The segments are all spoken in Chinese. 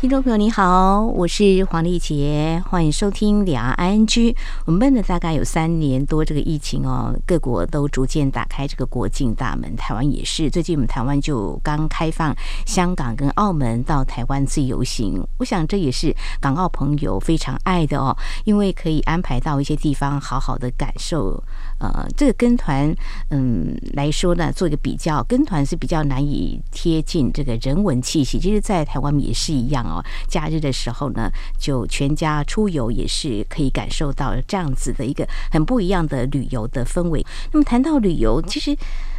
听众朋友你好，我是黄丽杰，欢迎收听两岸 ING。我们问了大概有三年多，这个疫情哦，各国都逐渐打开这个国境大门，台湾也是。最近我们台湾就刚开放香港跟澳门到台湾自由行，我想这也是港澳朋友非常爱的哦，因为可以安排到一些地方好好的感受。呃，这个跟团嗯来说呢，做一个比较，跟团是比较难以贴近这个人文气息，其实，在台湾也是一样。哦，假日的时候呢，就全家出游也是可以感受到这样子的一个很不一样的旅游的氛围。那么谈到旅游，其实。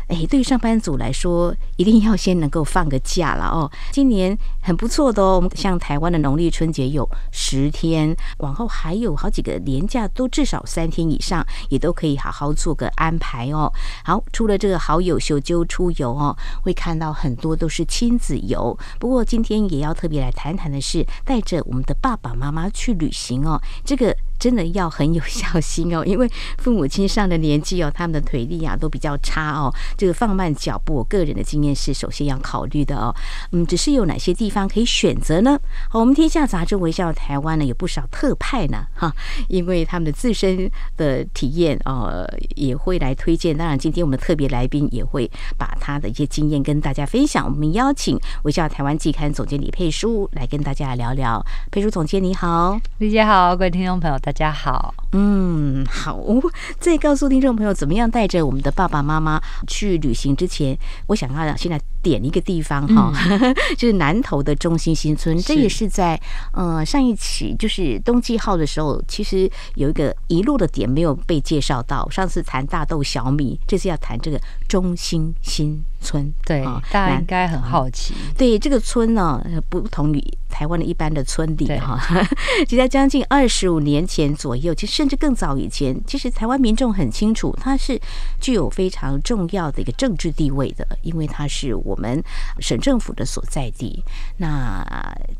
哎，对于上班族来说，一定要先能够放个假了哦。今年很不错的哦，我们像台湾的农历春节有十天，往后还有好几个年假，都至少三天以上，也都可以好好做个安排哦。好，除了这个好友秀揪出游哦，会看到很多都是亲子游。不过今天也要特别来谈谈的是，带着我们的爸爸妈妈去旅行哦，这个。真的要很有孝心哦，因为父母亲上了年纪哦，他们的腿力啊都比较差哦。这个放慢脚步，我个人的经验是首先要考虑的哦。嗯，只是有哪些地方可以选择呢？好，我们天下杂志微笑台湾呢有不少特派呢哈，因为他们的自身的体验哦也会来推荐。当然，今天我们特别来宾也会把他的一些经验跟大家分享。我们邀请微笑台湾季刊总监李佩书来跟大家聊聊。佩书总监你好，李姐好，各位听众朋友。大家好，嗯，好，在告诉听众朋友怎么样带着我们的爸爸妈妈去旅行之前，我想要现在点一个地方哈，嗯、就是南投的中心新村，这也是在呃上一期就是冬季号的时候，其实有一个遗落的点没有被介绍到。上次谈大豆小米，这次要谈这个中心新村，对，大家应该很好奇。对这个村呢，不同于台湾的一般的村里哈，就在将近二十五年前左右，其实甚至更早以前，其实台湾民众很清楚，它是具有非常重要的一个政治地位的，因为它是我们省政府的所在地。那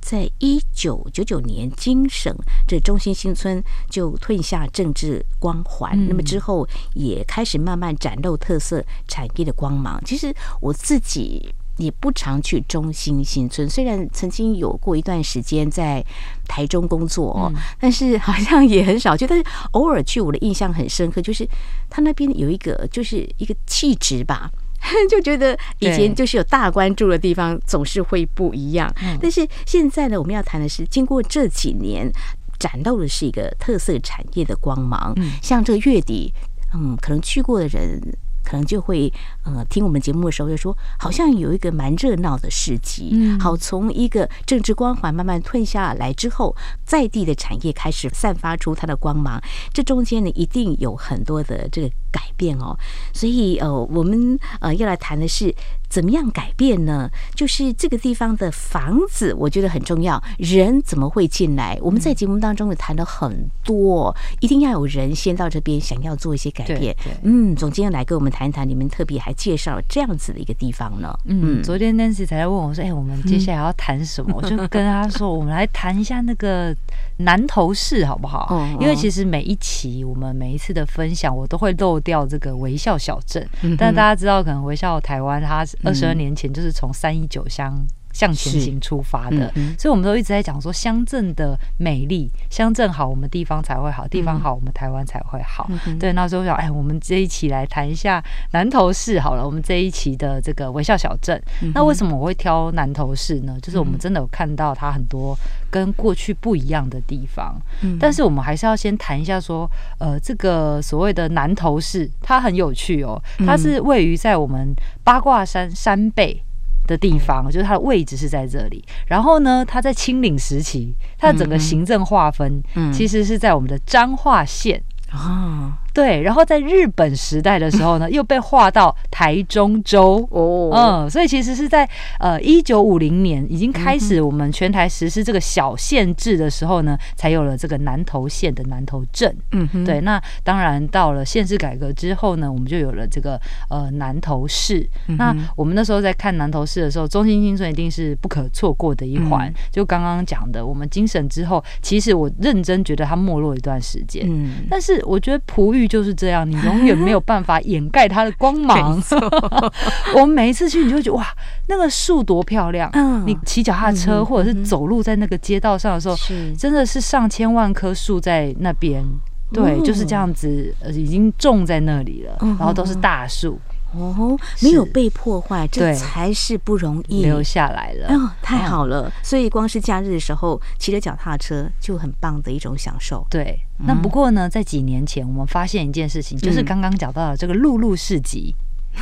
在一九九九年，经省这中心新村就褪下政治光环，那么之后也开始慢慢展露特色产业的光芒。其实我自己。也不常去中心新村，虽然曾经有过一段时间在台中工作哦，但是好像也很少去。但是偶尔去，我的印象很深刻，就是他那边有一个，就是一个气质吧，就觉得以前就是有大关注的地方总是会不一样。但是现在呢，我们要谈的是，经过这几年展露的是一个特色产业的光芒。像这个月底，嗯，可能去过的人。可能就会呃听我们节目的时候就说，好像有一个蛮热闹的市集。嗯，好，从一个政治光环慢慢褪下来之后，在地的产业开始散发出它的光芒。这中间呢，一定有很多的这个改变哦。所以呃，我们呃要来谈的是。怎么样改变呢？就是这个地方的房子，我觉得很重要。人怎么会进来？我们在节目当中也谈了很多，一定要有人先到这边，想要做一些改变。嗯，总监来跟我们谈一谈，你们特别还介绍了这样子的一个地方呢。嗯，昨天 Nancy 才在问我说：“哎，我们接下来要谈什么？” 我就跟他说：“我们来谈一下那个南投市，好不好？”因为其实每一期我们每一次的分享，我都会漏掉这个微笑小镇。但大家知道，可能微笑台湾它是。二十二年前，就是从三一九乡向前行出发的，所以我们都一直在讲说乡镇的美丽，乡镇好，我们地方才会好，地方好，我们台湾才会好。对，那时候想，哎，我们这一期来谈一下南投市好了，我们这一期的这个微笑小镇。那为什么我会挑南投市呢？就是我们真的有看到它很多跟过去不一样的地方，但是我们还是要先谈一下说，呃，这个所谓的南投市，它很有趣哦，它是位于在我们八卦山山背。的地方，就是它的位置是在这里。然后呢，它在清领时期，它的整个行政划分，其实是在我们的彰化县啊。对，然后在日本时代的时候呢，又被划到台中州哦，嗯，所以其实是在呃一九五零年已经开始我们全台实施这个小县制的时候呢，才有了这个南投县的南投镇。嗯哼，对，那当然到了县制改革之后呢，我们就有了这个呃南投市。那我们那时候在看南投市的时候，中心新村一定是不可错过的一环。就刚刚讲的，我们精神之后，其实我认真觉得它没落一段时间。嗯，但是我觉得璞玉就是这样，你永远没有办法掩盖它的光芒。我们每一次去，你就会觉得哇，那个树多漂亮。嗯，你骑脚踏车或者是走路在那个街道上的时候，是真的是上千万棵树在那边。对，就是这样子，呃，已经种在那里了，然后都是大树。哦，没有被破坏，这才是不容易留下来了。哦，太好了！所以光是假日的时候骑着脚踏车就很棒的一种享受。对，那不过呢，在几年前我们发现一件事情，就是刚刚讲到的这个陆路市集。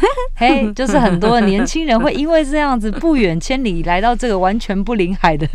嘿，hey, 就是很多年轻人会因为这样子不远千里来到这个完全不临海的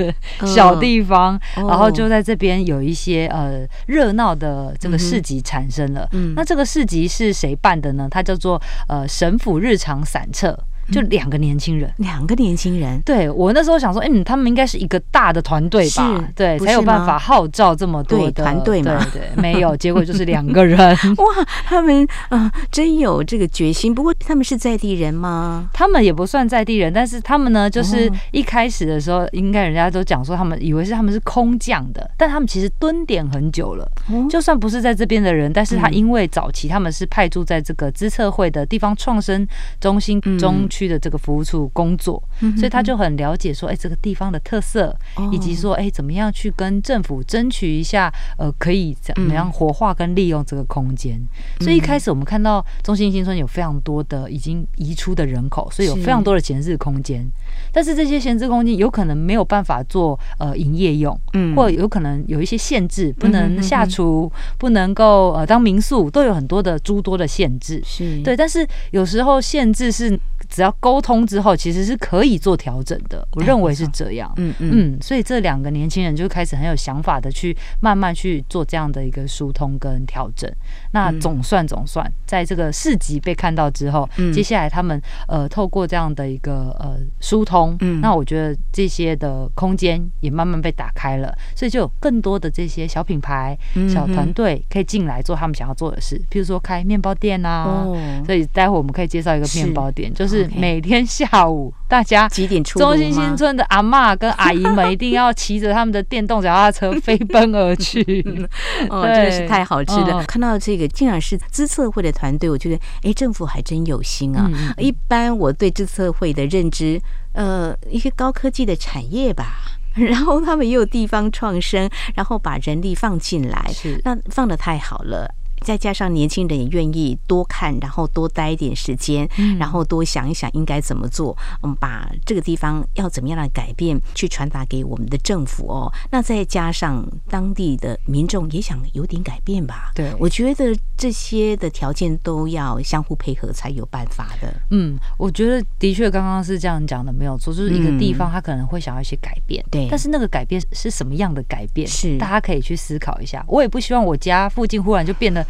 小地方，然后就在这边有一些呃热闹的这个市集产生了。那这个市集是谁办的呢？它叫做呃神府日常散策。就两个年轻人，两个年轻人，对，我那时候想说，嗯，他们应该是一个大的团队吧，对，才有办法号召这么多的团队嘛，对，对，没有，结果就是两个人，哇，他们啊、呃，真有这个决心。不过他们是在地人吗？他们也不算在地人，但是他们呢，就是一开始的时候，应该人家都讲说，他们以为是他们是空降的，但他们其实蹲点很久了，就算不是在这边的人，但是他因为早期他们是派驻在这个资策会的地方创生中心中。区的这个服务处工作，所以他就很了解说，哎，这个地方的特色，以及说，哎，怎么样去跟政府争取一下，呃，可以怎么样活化跟利用这个空间。所以一开始我们看到中心新村有非常多的已经移出的人口，所以有非常多的闲置空间。但是这些闲置空间有可能没有办法做呃营业用，嗯，或有可能有一些限制，不能下厨，不能够呃当民宿，都有很多的诸多的限制。是对，但是有时候限制是。只要沟通之后，其实是可以做调整的。我认为是这样。嗯嗯，所以这两个年轻人就开始很有想法的去慢慢去做这样的一个疏通跟调整。那总算总算，在这个市集被看到之后，接下来他们呃透过这样的一个呃疏通，那我觉得这些的空间也慢慢被打开了，所以就有更多的这些小品牌、小团队可以进来做他们想要做的事，譬如说开面包店啊。所以待会我们可以介绍一个面包店，就是。每天下午，大家几点出？中心新村的阿妈跟阿姨们一定要骑着他们的电动脚踏车飞奔而去。哦，真的是太好吃了！看到这个，竟然是资策会的团队，我觉得，哎，政府还真有心啊。一般我对资策会的认知，呃，一些高科技的产业吧，然后他们也有地方创生，然后把人力放进来，是那放的太好了。再加上年轻人也愿意多看，然后多待一点时间，然后多想一想应该怎么做。我们把这个地方要怎么样的改变，去传达给我们的政府哦。那再加上当地的民众也想有点改变吧。对，我觉得这些的条件都要相互配合才有办法的。嗯，我觉得的确刚刚是这样讲的，没有错。就是一个地方，他可能会想要一些改变，对。但是那个改变是什么样的改变？是大家可以去思考一下。我也不希望我家附近忽然就变得。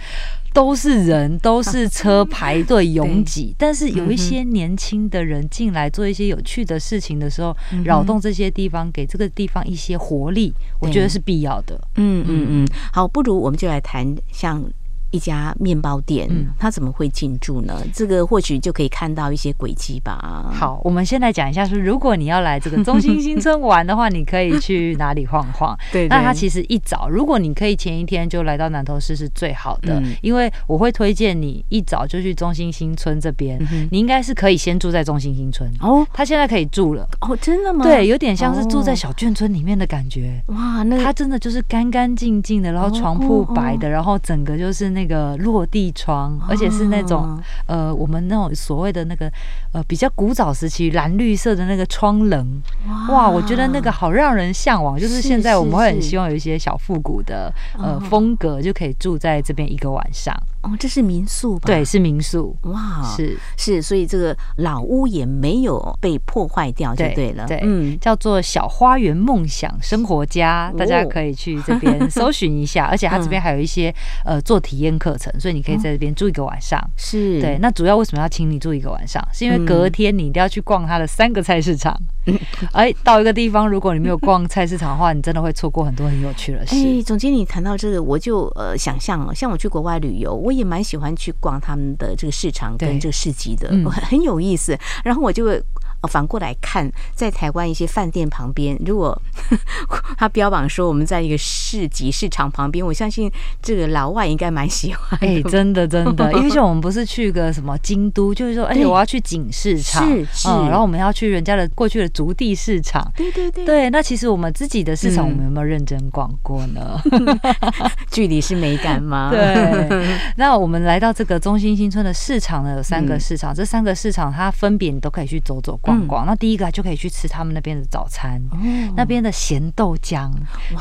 都是人，都是车排队拥挤，但是有一些年轻的人进来做一些有趣的事情的时候，扰、嗯、动这些地方，给这个地方一些活力，我觉得是必要的。嗯嗯。嗯，好，不如我们就来谈像。一家面包店，他怎么会进驻呢？这个或许就可以看到一些轨迹吧。好，我们先来讲一下，说如果你要来这个中心新村玩的话，你可以去哪里晃晃？对，那他其实一早，如果你可以前一天就来到南投市是最好的，因为我会推荐你一早就去中心新村这边。你应该是可以先住在中心新村哦，他现在可以住了哦，真的吗？对，有点像是住在小眷村里面的感觉。哇，那他真的就是干干净净的，然后床铺白的，然后整个就是那。那个落地窗，而且是那种呃，我们那种所谓的那个呃比较古早时期蓝绿色的那个窗棱，哇，我觉得那个好让人向往。就是现在我们会很希望有一些小复古的呃风格，就可以住在这边一个晚上。哦，这是民宿吧？对，是民宿。哇，是是，所以这个老屋也没有被破坏掉，就对了。对，叫做小花园梦想生活家，大家可以去这边搜寻一下。哦、而且它这边还有一些呃做体验课程，所以你可以在这边住一个晚上。是、哦，对。那主要为什么要请你住一个晚上？是因为隔天你一定要去逛它的三个菜市场。嗯、哎，到一个地方，如果你没有逛菜市场的话，你真的会错过很多很有趣的事。哎，总经理谈到这个，我就呃想象了，像我去国外旅游，我也蛮喜欢去逛他们的这个市场跟这个市集的，很很有意思。然后我就会。反过来看，在台湾一些饭店旁边，如果 他标榜说我们在一个市集市场旁边，我相信这个老外应该蛮喜欢。哎、欸，真的真的，因为像我们不是去个什么京都，就是说，哎、欸，我要去景市场，是是、嗯，然后我们要去人家的过去的足地市场，对对对，对。那其实我们自己的市场，我们有没有认真逛过呢？嗯、距离是美感吗？对。那我们来到这个中心新村的市场呢，有三个市场，嗯、这三个市场它分别你都可以去走走逛。逛逛，那第一个就可以去吃他们那边的早餐，那边的咸豆浆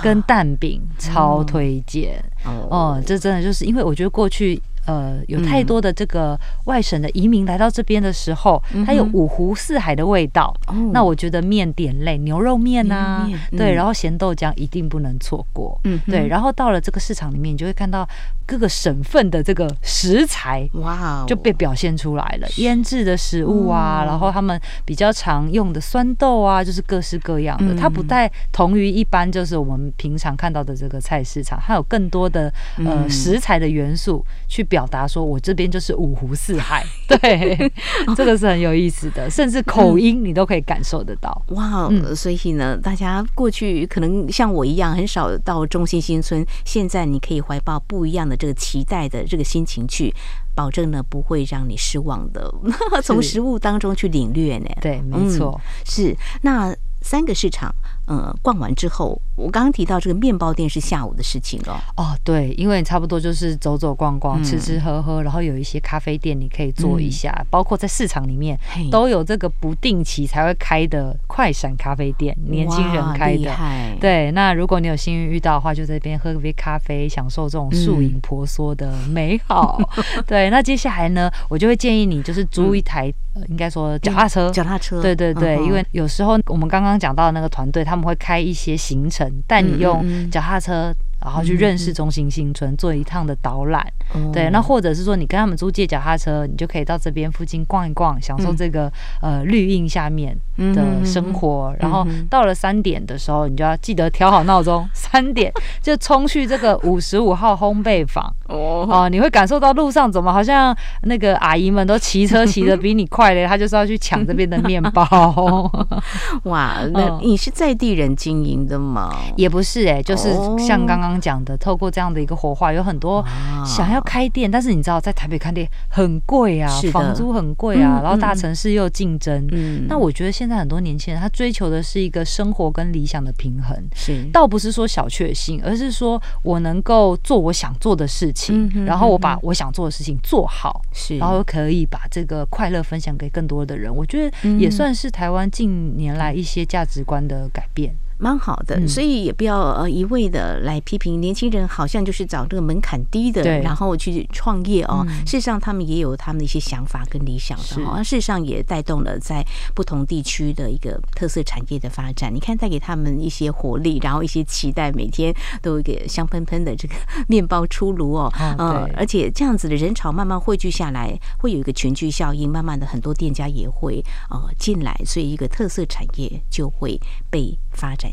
跟蛋饼超推荐。哦，这真的就是因为我觉得过去。呃，有太多的这个外省的移民来到这边的时候，嗯、它有五湖四海的味道。嗯、那我觉得面点类，牛肉面呐、对，然后咸豆浆一定不能错过。嗯，对，然后到了这个市场里面，你就会看到各个省份的这个食材，哇，就被表现出来了。腌制的食物啊，然后他们比较常用的酸豆啊，就是各式各样的。它不太同于一般，就是我们平常看到的这个菜市场，它有更多的呃食材的元素去。表达说，我这边就是五湖四海，对，这个是很有意思的，甚至口音你都可以感受得到。哇，嗯、所以呢，大家过去可能像我一样很少到中心新村，现在你可以怀抱不一样的这个期待的这个心情去，保证呢不会让你失望的，从食物当中去领略呢。对，没错，嗯、是那。三个市场，嗯，逛完之后，我刚刚提到这个面包店是下午的事情哦。哦，对，因为差不多就是走走逛逛，吃吃喝喝，然后有一些咖啡店你可以坐一下，包括在市场里面都有这个不定期才会开的快闪咖啡店，年轻人开的。对，那如果你有幸运遇到的话，就在这边喝杯咖啡，享受这种树影婆娑的美好。对，那接下来呢，我就会建议你就是租一台，应该说脚踏车，脚踏车。对对对，因为有时候我们刚刚。讲到的那个团队，他们会开一些行程，带你用脚踏车。然后去认识中心新村，做一趟的导览，对，那或者是说你跟他们租借脚踏车，你就可以到这边附近逛一逛，享受这个呃绿荫下面的生活。然后到了三点的时候，你就要记得调好闹钟，三点就冲去这个五十五号烘焙坊。哦，你会感受到路上怎么好像那个阿姨们都骑车骑的比你快嘞，他就是要去抢这边的面包。哇，那你是在地人经营的吗？也不是哎，就是像刚刚。刚讲的，透过这样的一个活化，有很多想要开店，但是你知道，在台北开店很贵啊，房租很贵啊，然后大城市又竞争。嗯，那我觉得现在很多年轻人他追求的是一个生活跟理想的平衡，是。倒不是说小确幸，而是说我能够做我想做的事情，然后我把我想做的事情做好，是，然后可以把这个快乐分享给更多的人。我觉得也算是台湾近年来一些价值观的改变。蛮好的，所以也不要呃一味的来批评年轻人，好像就是找这个门槛低的，然后去创业哦。事实上，他们也有他们的一些想法跟理想的哦。事实上，也带动了在不同地区的一个特色产业的发展。你看，带给他们一些活力，然后一些期待，每天都有一个香喷喷的这个面包出炉哦。嗯，而且这样子的人潮慢慢汇聚下来，会有一个群聚效应，慢慢的很多店家也会呃进来，所以一个特色产业就会被发展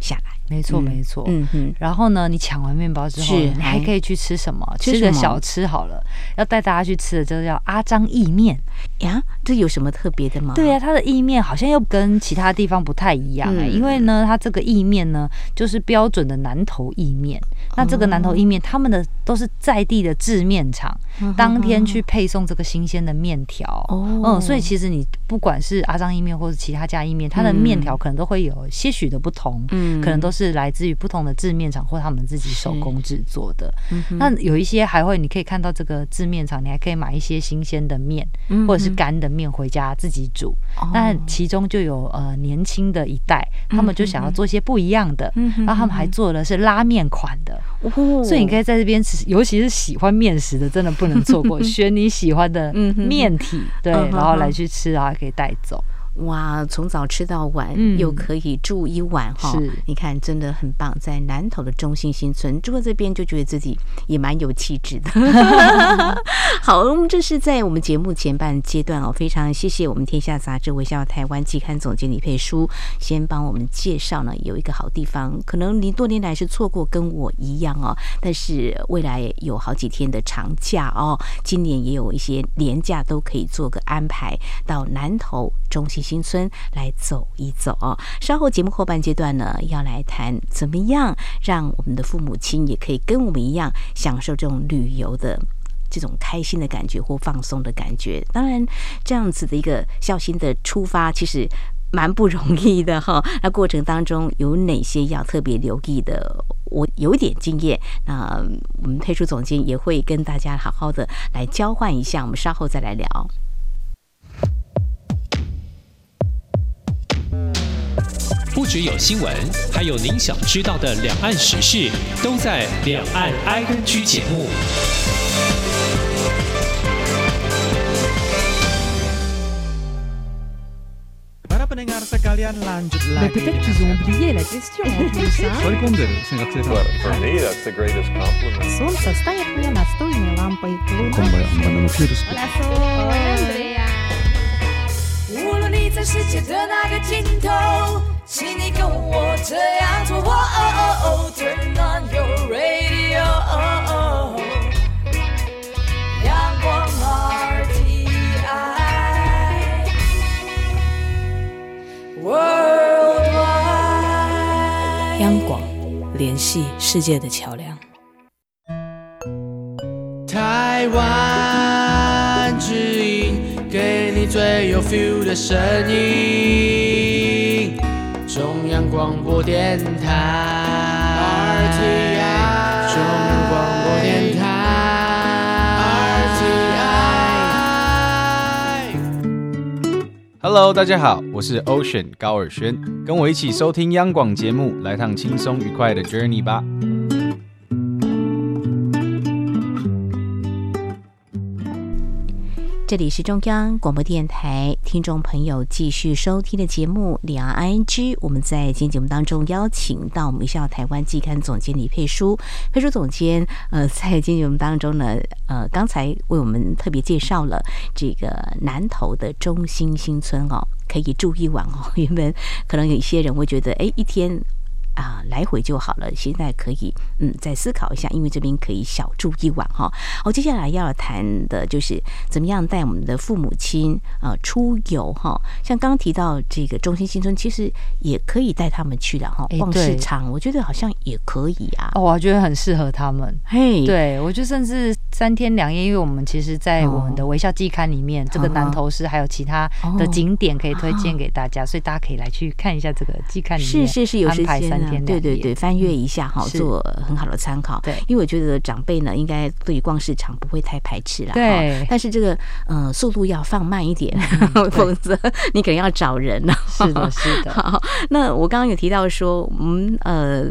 下来。没错，没错。嗯哼，然后呢，你抢完面包之后，你还可以去吃什么？吃个小吃好了。要带大家去吃的，就叫阿张意面呀。这有什么特别的吗？对呀，它的意面好像又跟其他地方不太一样哎。因为呢，它这个意面呢，就是标准的南投意面。那这个南投意面，他们的都是在地的制面厂，当天去配送这个新鲜的面条。嗯，所以其实你不管是阿张意面或者其他家意面，它的面条可能都会有些许的不同。嗯，可能都是。是来自于不同的制面厂或他们自己手工制作的。嗯、那有一些还会，你可以看到这个制面厂，你还可以买一些新鲜的面，或者是干的面回家自己煮。嗯、那其中就有呃年轻的一代，他们就想要做一些不一样的，嗯、然后他们还做的是拉面款的。嗯、所以你可以在这边吃尤其是喜欢面食的，真的不能错过，选你喜欢的面体，对，然后来去吃啊，可以带走。哇，从早吃到晚，嗯、又可以住一晚哈！是你看，真的很棒。在南投的中心新村住在这边，就觉得自己也蛮有气质的。好，我们这是在我们节目前半阶段哦，非常谢谢我们天下杂志微笑台湾季刊总监李佩书，先帮我们介绍呢，有一个好地方，可能你多年来是错过，跟我一样哦，但是未来有好几天的长假哦，今年也有一些年假都可以做个安排，到南投中心新村来走一走哦。稍后节目后半阶段呢，要来谈怎么样让我们的父母亲也可以跟我们一样享受这种旅游的这种开心的感觉或放松的感觉。当然，这样子的一个孝心的出发，其实蛮不容易的哈。那过程当中有哪些要特别留意的？我有点经验，那我们佩书总监也会跟大家好好的来交换一下。我们稍后再来聊。只有新闻，还有您想知道的两岸时事，都在《两岸 ING》节目。无论你在世界的哪个尽头，请你跟央广，联系世界的桥梁。台湾之音，给你最有 feel 的声音。中央广播电台。RTI，中央广播电台。RTI。Hello，大家好，我是 Ocean 高尔轩，跟我一起收听央广节目，来趟轻松愉快的 journey 吧。这里是中央广播电台，听众朋友继续收听的节目《两岸 ING》。我们在今天节目当中邀请到我们微笑台湾季刊总监李佩书，佩书总监，呃，在今天节目当中呢，呃，刚才为我们特别介绍了这个南投的中心新村哦，可以住一晚哦。原本可能有一些人会觉得，哎，一天。啊，来回就好了。现在可以，嗯，再思考一下，因为这边可以小住一晚哈。好，接下来要谈的就是怎么样带我们的父母亲啊出游哈。像刚刚提到这个中心新村，其实也可以带他们去的哈。逛市场，我觉得好像也可以啊。哦，我觉得很适合他们。嘿，对，我觉得甚至三天两夜，因为我们其实，在我们的微笑季刊里面，这个南投市还有其他的景点可以推荐给大家，所以大家可以来去看一下这个季刊里面。是是是，有时间。对对对，翻阅一下哈，做很好的参考。对，因为我觉得长辈呢，应该对于逛市场不会太排斥了。对，但是这个呃，速度要放慢一点，否则 你可能要找人了。是的，是的。好，那我刚刚有提到说，嗯呃，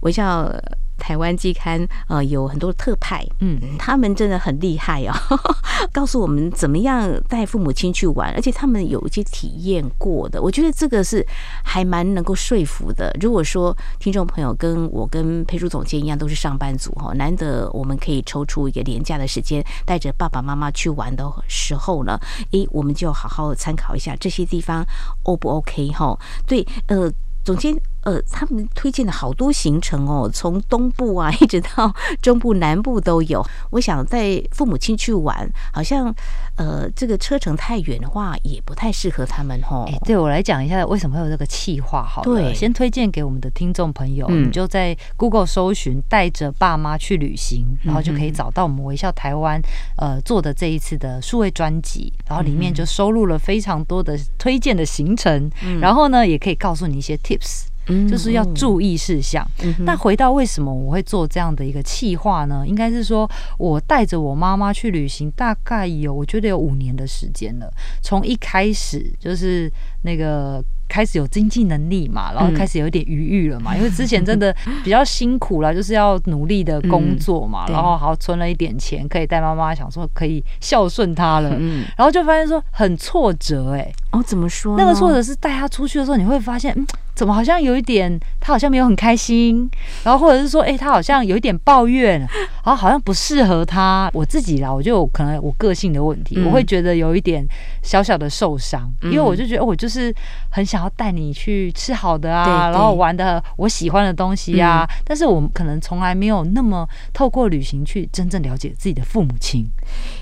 微笑。台湾季刊呃有很多特派，嗯，他们真的很厉害哦，告诉我们怎么样带父母亲去玩，而且他们有一些体验过的，我觉得这个是还蛮能够说服的。如果说听众朋友跟我跟佩书总监一样都是上班族哈，难得我们可以抽出一个廉价的时间，带着爸爸妈妈去玩的时候呢，诶，我们就好好参考一下这些地方 O 不 OK 哈？对，呃，总监。呃，他们推荐的好多行程哦，从东部啊 一直到中部、南部都有。我想带父母亲去玩，好像呃这个车程太远的话，也不太适合他们哦。哎，对我来讲一下，为什么会有这个企划？好，对，先推荐给我们的听众朋友，嗯、你就在 Google 搜寻“带着爸妈去旅行”，然后就可以找到我们微笑台湾呃做的这一次的数位专辑，然后里面就收录了非常多的推荐的行程，嗯、然后呢，也可以告诉你一些 tips。就是要注意事项。那回到为什么我会做这样的一个企划呢？应该是说我带着我妈妈去旅行，大概有我觉得有五年的时间了。从一开始就是那个。开始有经济能力嘛，然后开始有点余裕了嘛，因为之前真的 比较辛苦了，就是要努力的工作嘛，然后好存了一点钱，可以带妈妈，想说可以孝顺她了，然后就发现说很挫折哎，哦，怎么说？那个挫折是带她出去的时候，你会发现，嗯，怎么好像有一点，他好像没有很开心，然后或者是说，哎，他好像有一点抱怨，然 后好像不适合他。我自己啦，我就可能我个性的问题，我会觉得有一点小小的受伤，因为我就觉得我就是很想。要带你去吃好的啊，然后玩的我喜欢的东西啊，嗯、但是我们可能从来没有那么透过旅行去真正了解自己的父母亲。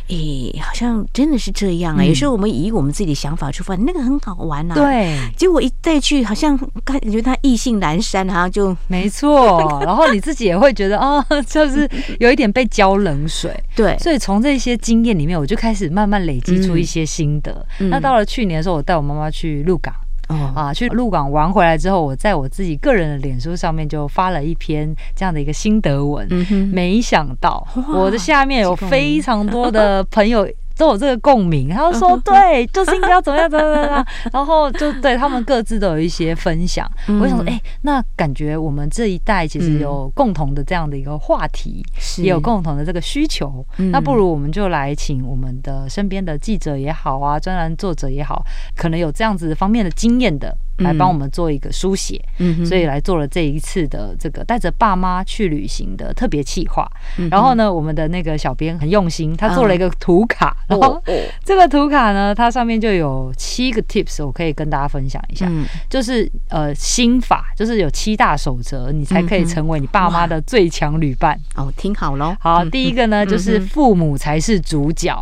诶，好像真的是这样啊！嗯、有时候我们以我们自己的想法出发，那个很好玩啊。对，结果一再去，好像感觉他意兴阑珊，好像就 没错。然后你自己也会觉得哦，就是有一点被浇冷水。对，所以从这些经验里面，我就开始慢慢累积出一些心得。嗯、那到了去年的时候，我带我妈妈去鹿港。哦啊，去鹿港玩回来之后，我在我自己个人的脸书上面就发了一篇这样的一个心得文。嗯，没想到我的下面有非常多的 朋友。都有这个共鸣，他就说对，就是应该要怎么样怎么样怎么样，然后就对他们各自都有一些分享。我想说，哎，那感觉我们这一代其实有共同的这样的一个话题，也有共同的这个需求。那不如我们就来请我们的身边的记者也好啊，专栏作者也好，可能有这样子方面的经验的。来帮我们做一个书写，嗯、所以来做了这一次的这个带着爸妈去旅行的特别企划。嗯、然后呢，我们的那个小编很用心，他做了一个图卡，嗯、然后这个图卡呢，它上面就有七个 tips，我可以跟大家分享一下，嗯、就是呃心法，就是有七大守则，你才可以成为你爸妈的最强旅伴。哦，听好喽，好，第一个呢就是父母才是主角。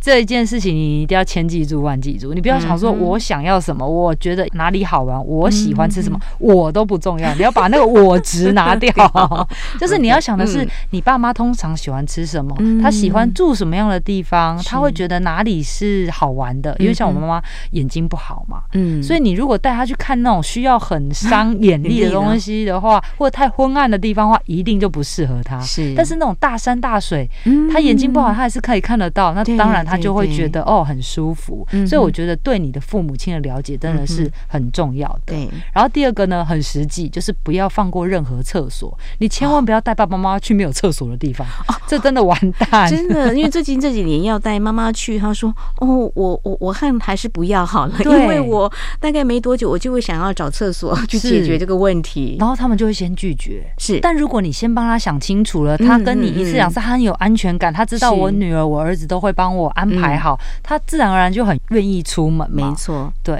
这一件事情你一定要千记住万记住，你不要想说我想要什么，我觉得哪里好玩，我喜欢吃什么，我都不重要，你要把那个我值拿掉。就是你要想的是，你爸妈通常喜欢吃什么，他喜欢住什么样的地方，他会觉得哪里是好玩的。因为像我妈妈眼睛不好嘛，嗯，所以你如果带他去看那种需要很伤眼力的东西的话，或者太昏暗的地方的话，一定就不适合他。是，但是那种大山大水，他眼睛不好，他还是可以看得到。那当然，他就会觉得哦很舒服，所以我觉得对你的父母亲的了解真的是很重要的。对，然后第二个呢，很实际，就是不要放过任何厕所，你千万不要带爸爸妈妈去没有厕所的地方，这真的完蛋。真的，因为 最近这几年要带妈妈去，他说哦，我我我看还是不要好了，因为我大概没多久我就会想要找厕所 去解决这个问题，然后他们就会先拒绝。是，但如果你先帮他想清楚了，他跟你一次两次，他很有安全感，他知道我女儿我儿子都会。帮我安排好，嗯、他自然而然就很愿意出门嘛。没错，对。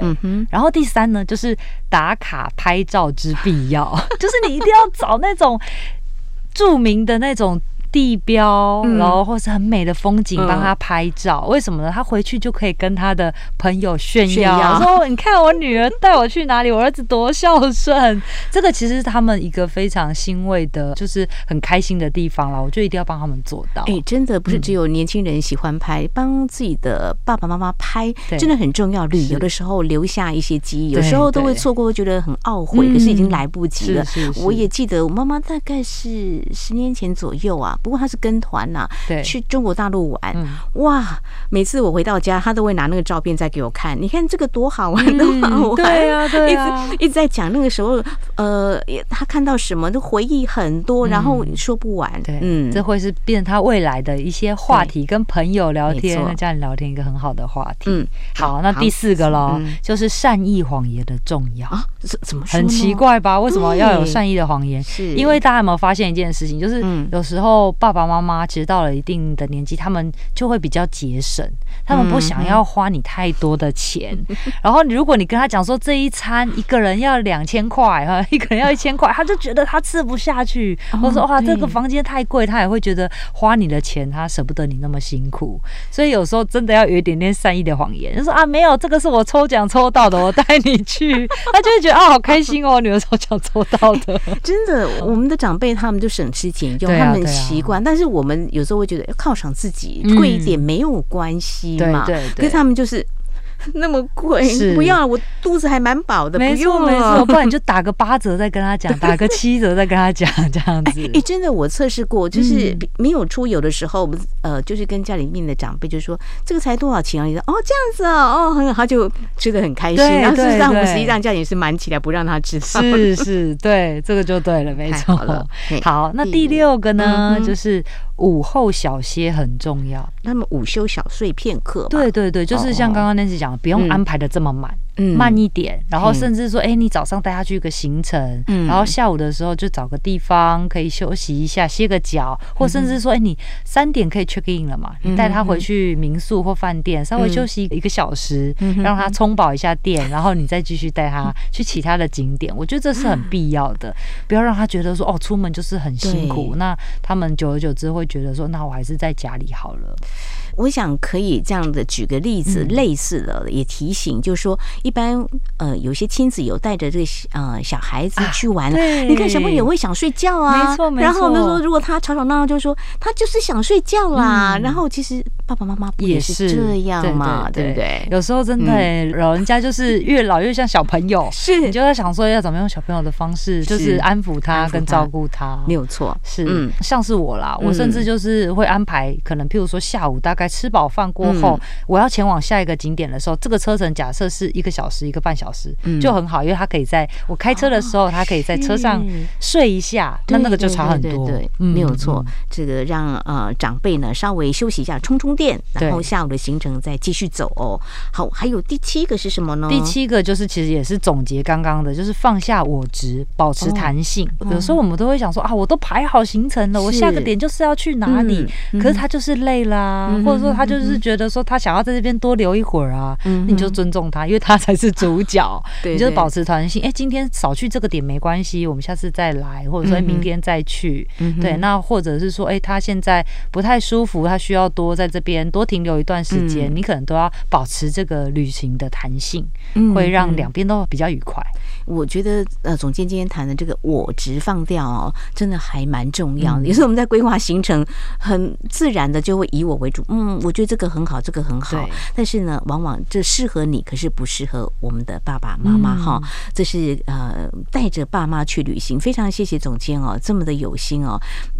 然后第三呢，就是打卡拍照之必要，就是你一定要找那种著名的那种。地标，然后或是很美的风景，帮他拍照。为什么呢？他回去就可以跟他的朋友炫耀，说：“你看我女儿带我去哪里，我儿子多孝顺。” 这个其实是他们一个非常欣慰的，就是很开心的地方了。我就一定要帮他们做到。哎，真的不是只有年轻人喜欢拍，帮自己的爸爸妈妈拍真的很重要。旅游的时候留下一些记忆，有时候都会错过，觉得很懊悔，可是已经来不及了。我也记得我妈妈大概是十年前左右啊。不过他是跟团呐，对，去中国大陆玩，哇！每次我回到家，他都会拿那个照片再给我看。你看这个多好玩，多好 玩！对啊，对啊，一直一直在讲那个时候，呃，他看到什么都回忆很多，然后说不完。对，嗯，这会是变他未来的一些话题，跟朋友聊天、跟家人聊天一个很好的话题。嗯，好，那第四个喽，就是善意谎言的重要啊？怎怎么说？很奇怪吧？为什么要有善意的谎言？是因为大家有没有发现一件事情，就是有时候。爸爸妈妈其实到了一定的年纪，他们就会比较节省，他们不想要花你太多的钱。然后，如果你跟他讲说这一餐一个人要两千块哈，一个人要一千块，他就觉得他吃不下去。或者说哇，这个房间太贵，他也会觉得花你的钱，他舍不得你那么辛苦。所以有时候真的要有一点点善意的谎言，就说啊，没有，这个是我抽奖抽到的，我带你去，他就会觉得啊，好开心哦，女儿抽奖抽到的。真的，我们的长辈他们就省吃俭用，他们习。但是我们有时候会觉得要犒赏自己贵一点没有关系嘛，对对对。可是他们就是 那么贵，不要，我肚子还蛮饱的，没错没错，不然你就打个八折再跟他讲，打个七折再跟他讲，这样子。哎，真的我测试过，就是没有出游的时候，我们呃就是跟家里面的长辈就说这个才多少钱啊？你说哦这样子哦，哦很好，他就吃的很开心。然后事实上我们实际上家里是瞒起来不让他知道。是是，对，这个就对了，没错。好，那第六个呢，就是。午后小歇很重要，那么午休小睡片刻。对对对，就是像刚刚 Nancy 讲的，不用安排的这么满。嗯，慢一点，然后甚至说，哎，你早上带他去一个行程，然后下午的时候就找个地方可以休息一下，歇个脚，或甚至说，哎，你三点可以 check in 了嘛？你带他回去民宿或饭店，稍微休息一个小时，让他充饱一下电，然后你再继续带他 去其他的景点。我觉得这是很必要的，不要让他觉得说，哦，出门就是很辛苦，那他们久而久之会觉得说，那我还是在家里好了。我想可以这样的举个例子，类似的也提醒，就是说，一般呃有些亲子有带着这个呃小孩子去玩，你看小朋友也会想睡觉啊，没错没错。然后呢说，如果他吵吵闹闹，就说他就是想睡觉啦。然后其实爸爸妈妈不也是这样嘛，对不对？有时候真的老人家就是越老越像小朋友，是你就在想说要怎么用小朋友的方式，就是安抚他跟照顾他，没有错。是，嗯，像是我啦，我甚至就是会安排，可能譬如说下午大概。吃饱饭过后，我要前往下一个景点的时候，这个车程假设是一个小时、一个半小时，就很好，因为他可以在我开车的时候，他可以在车上睡一下，那那个就差很多。对，没有错。这个让呃长辈呢稍微休息一下，充充电，然后下午的行程再继续走哦。好，还有第七个是什么呢？第七个就是其实也是总结刚刚的，就是放下我执，保持弹性。有时候我们都会想说啊，我都排好行程了，我下个点就是要去哪里，可是他就是累啦，或者说他就是觉得说他想要在这边多留一会儿啊，你就尊重他，因为他才是主角。你就保持弹性，哎，今天少去这个点没关系，我们下次再来，或者说明天再去。对，那或者是说，哎，他现在不太舒服，他需要多在这边多停留一段时间，你可能都要保持这个旅行的弹性，会让两边都比较愉快。我觉得呃，总监今天谈的这个我直放掉哦，真的还蛮重要的。有时候我们在规划行程，很自然的就会以我为主。嗯，我觉得这个很好，这个很好。但是呢，往往这适合你，可是不适合我们的爸爸妈妈哈。嗯、这是呃，带着爸妈去旅行，非常谢谢总监哦，这么的有心哦。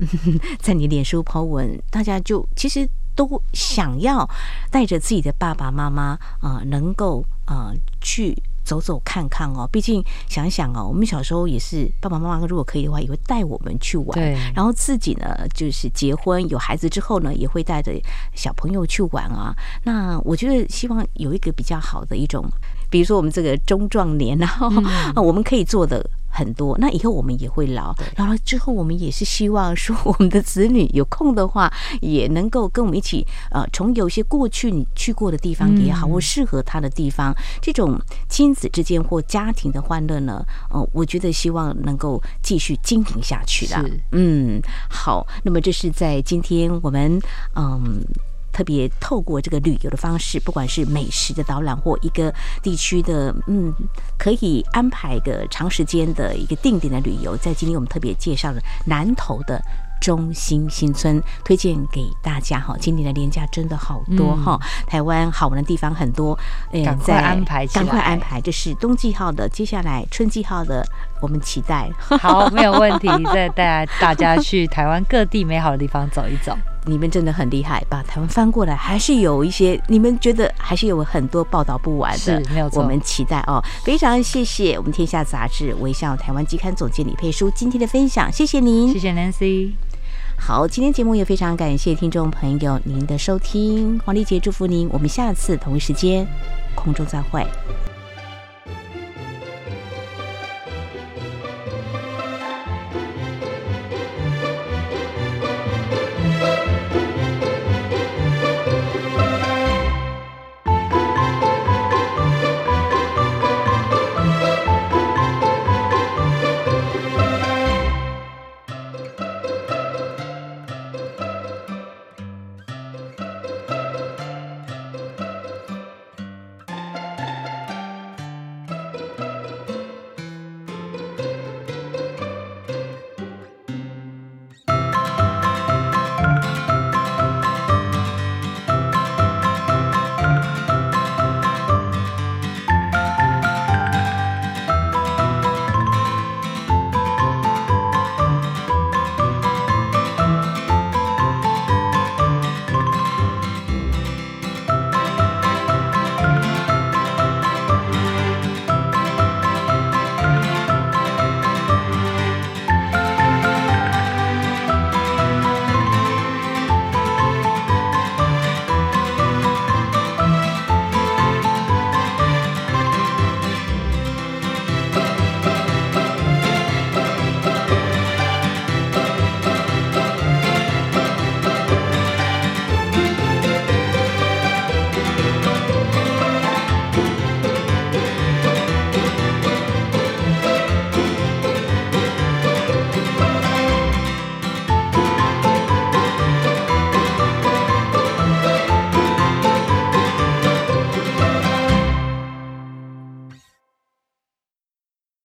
在你脸书 po 文，大家就其实都想要带着自己的爸爸妈妈啊、呃，能够啊、呃、去。走走看看哦，毕竟想想哦，我们小时候也是爸爸妈妈如果可以的话，也会带我们去玩。对。然后自己呢，就是结婚有孩子之后呢，也会带着小朋友去玩啊。那我觉得希望有一个比较好的一种，比如说我们这个中壮年，然后 我们可以做的。很多，那以后我们也会老，老了之后，我们也是希望说，我们的子女有空的话，也能够跟我们一起，呃，从有一些过去你去过的地方也好，或适合他的地方，这种亲子之间或家庭的欢乐呢，呃，我觉得希望能够继续经营下去的。嗯，好，那么这是在今天我们嗯。特别透过这个旅游的方式，不管是美食的导览或一个地区的，嗯，可以安排一个长时间的一个定点的旅游，在今天我们特别介绍了南投的中心新村，推荐给大家哈。今年的年假真的好多哈，嗯、台湾好玩的地方很多，赶快安排，赶快安排。这是冬季号的，接下来春季号的，我们期待。好，没有问题，再带大家去台湾各地美好的地方走一走。你们真的很厉害，把台湾翻过来，还是有一些你们觉得还是有很多报道不完的，是没有错。我们期待哦，非常谢谢我们天下杂志微笑台湾季刊总监李佩书今天的分享，谢谢您，谢谢 Nancy。好，今天节目也非常感谢听众朋友您的收听，黄丽杰祝福您，我们下次同一时间空中再会。